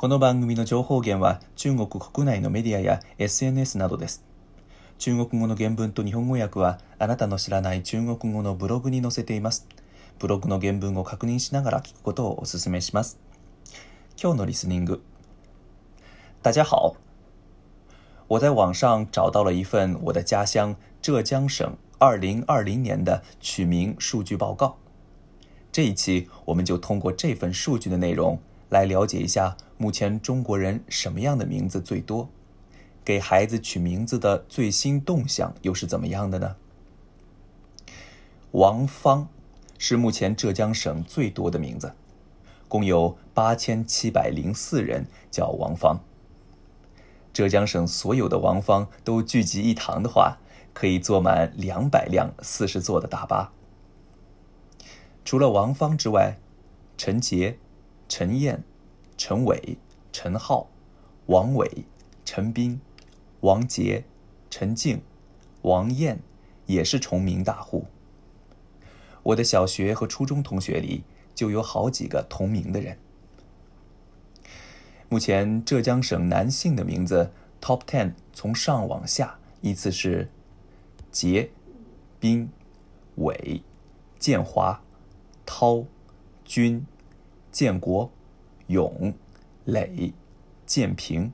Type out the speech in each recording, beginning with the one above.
この番組の情報源は中国国内のメディアや SNS などです。中国語の原文と日本語訳はあなたの知らない中国語のブログに載せています。ブログの原文を確認しながら聞くことをお勧めします。今日のリスニング。大家好。我在网上找到了一份我的家乡浙江省2020年的取名数据报告。这一期我们就通过这份数据的内容来了解一下，目前中国人什么样的名字最多？给孩子取名字的最新动向又是怎么样的呢？王芳是目前浙江省最多的名字，共有八千七百零四人叫王芳。浙江省所有的王芳都聚集一堂的话，可以坐满两百辆四十座的大巴。除了王芳之外，陈杰。陈燕、陈伟、陈浩、王伟、陈斌、王杰、陈静、王艳，也是重名大户。我的小学和初中同学里就有好几个同名的人。目前浙江省男性的名字 TOP ten 从上往下依次是：杰、斌、伟、建华、涛、军。建国、勇、磊、建平，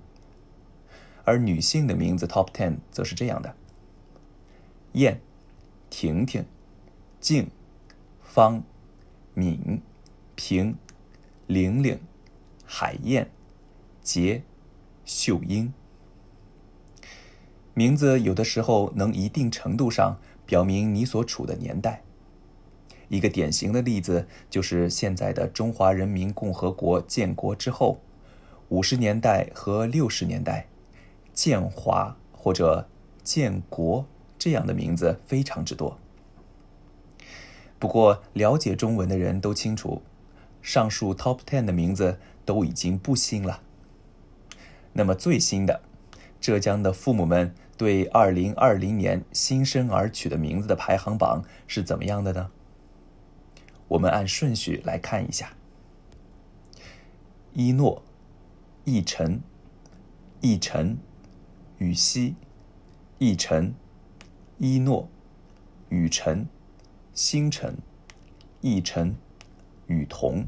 而女性的名字 TOP ten 则是这样的：燕、婷婷、静、芳、敏、平、玲玲、海燕、洁、秀英。名字有的时候能一定程度上表明你所处的年代。一个典型的例子就是现在的中华人民共和国建国之后，五十年代和六十年代，建华或者建国这样的名字非常之多。不过，了解中文的人都清楚，上述 top ten 的名字都已经不新了。那么，最新的，浙江的父母们对二零二零年新生儿取的名字的排行榜是怎么样的呢？我们按顺序来看一下：一诺、一晨、一晨、雨熙、一晨、一诺、雨晨、星辰、一晨、雨桐。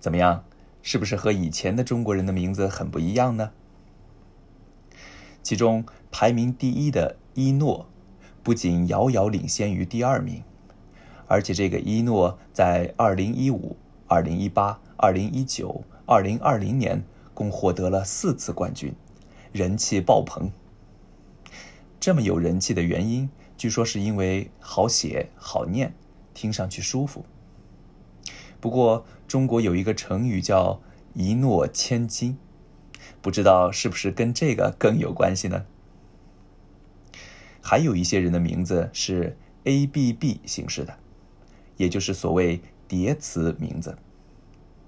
怎么样？是不是和以前的中国人的名字很不一样呢？其中排名第一的“一诺”不仅遥遥领先于第二名。而且这个“一诺”在二零一五、二零一八、二零一九、二零二零年共获得了四次冠军，人气爆棚。这么有人气的原因，据说是因为好写、好念，听上去舒服。不过，中国有一个成语叫“一诺千金”，不知道是不是跟这个更有关系呢？还有一些人的名字是 ABB 形式的。也就是所谓叠词名字，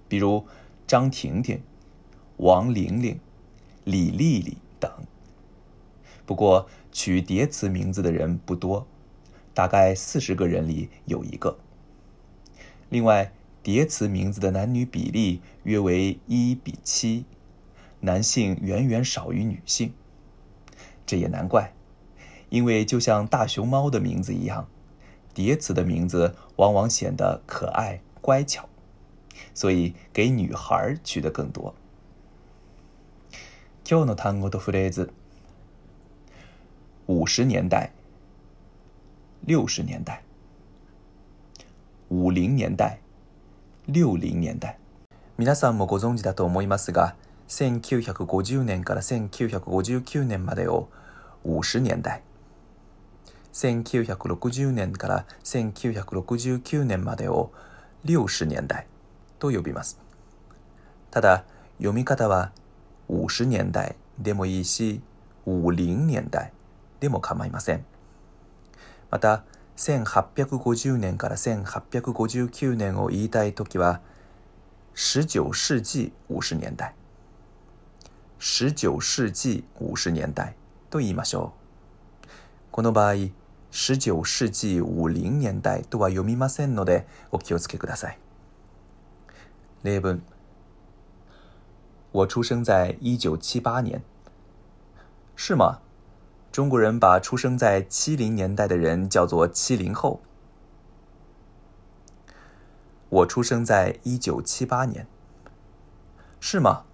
比如张婷婷、王玲玲、李丽丽等。不过取叠词名字的人不多，大概四十个人里有一个。另外，叠词名字的男女比例约为一比七，男性远远少于女性。这也难怪，因为就像大熊猫的名字一样。叠词的名字往往显得可爱乖巧，所以给女孩取的更多。五十年代、六十年代、五零年代、六零年代。皆さんもご存知だと思いますが、1950年から1959年までを五十年代。1960年から1969年までを六十年代と呼びます。ただ、読み方は五十年代でもいいし、五0年代でも構いません。また、1850年から1859年を言いたいときは、19世紀五十年代。19世紀五十年代と言いましょう。この場合、十九世纪五零年代，とは読みませんのでお気をつけください。例文：我出生在一九七八年，是吗？中国人把出生在七零年代的人叫做七零后。我出生在一九七八年，是吗？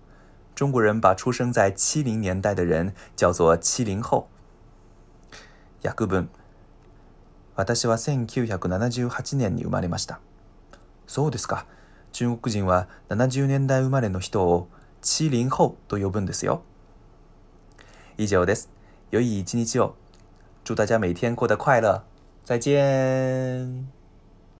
中国人把出生在七零年代的人叫做七零后。やくぶ私は1978年に生まれました。そうですか。中国人は70年代生まれの人を七零後と呼ぶんですよ。以上です。良い一日を。祝大家每天过得快乐。再见。